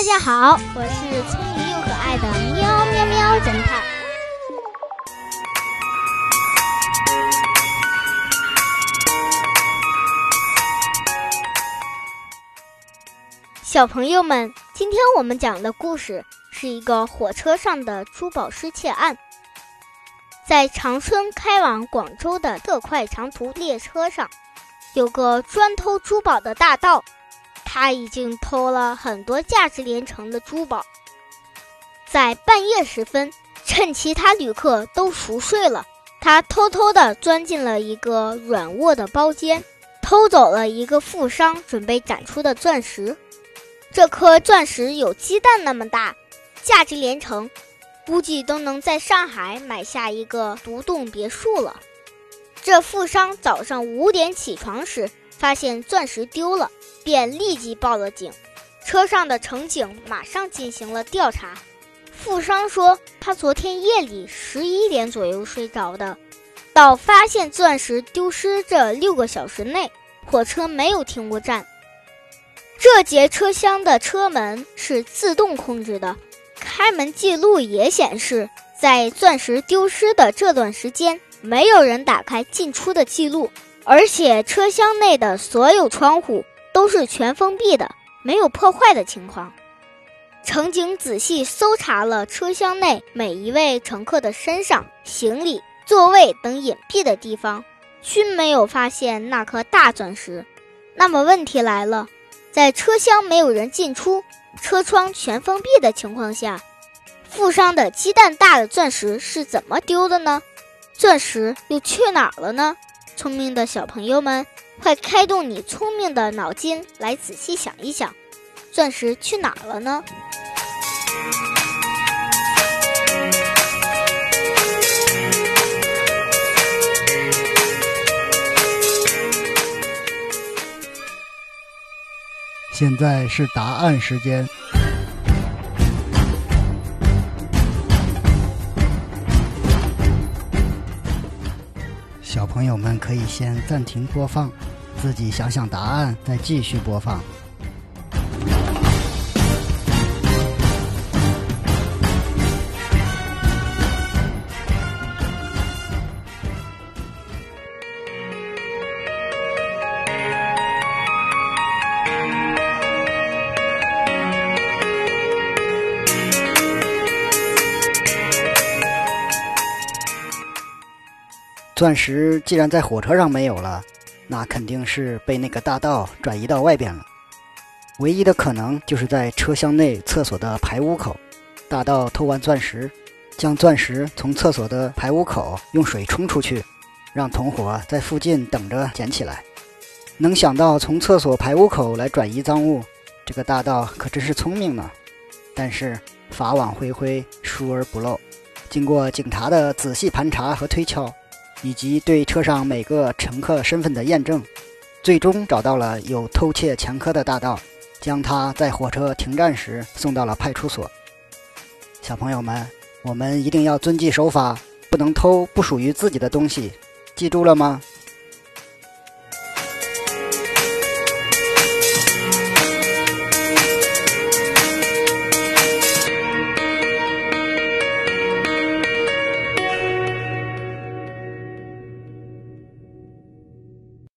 大家好，我是聪明又可爱的喵喵喵侦探。小朋友们，今天我们讲的故事是一个火车上的珠宝失窃案。在长春开往广州的特快长途列车上，有个专偷珠宝的大盗，他已经偷了很多价值连城的珠宝。在半夜时分，趁其他旅客都熟睡了，他偷偷地钻进了一个软卧的包间，偷走了一个富商准备展出的钻石。这颗钻石有鸡蛋那么大，价值连城。估计都能在上海买下一个独栋别墅了。这富商早上五点起床时，发现钻石丢了，便立即报了警。车上的乘警马上进行了调查。富商说，他昨天夜里十一点左右睡着的，到发现钻石丢失这六个小时内，火车没有停过站。这节车厢的车门是自动控制的。开门记录也显示，在钻石丢失的这段时间，没有人打开进出的记录，而且车厢内的所有窗户都是全封闭的，没有破坏的情况。乘警仔细搜查了车厢内每一位乘客的身上、行李、座位等隐蔽的地方，均没有发现那颗大钻石。那么问题来了，在车厢没有人进出。车窗全封闭的情况下，富商的鸡蛋大的钻石是怎么丢的呢？钻石又去哪儿了呢？聪明的小朋友们，快开动你聪明的脑筋来仔细想一想，钻石去哪了呢？现在是答案时间。朋友们可以先暂停播放，自己想想答案，再继续播放。钻石既然在火车上没有了，那肯定是被那个大盗转移到外边了。唯一的可能就是在车厢内厕所的排污口，大盗偷完钻石，将钻石从厕所的排污口用水冲出去，让同伙在附近等着捡起来。能想到从厕所排污口来转移赃物，这个大盗可真是聪明呢。但是法网恢恢，疏而不漏。经过警察的仔细盘查和推敲。以及对车上每个乘客身份的验证，最终找到了有偷窃前科的大盗，将他在火车停站时送到了派出所。小朋友们，我们一定要遵纪守法，不能偷不属于自己的东西，记住了吗？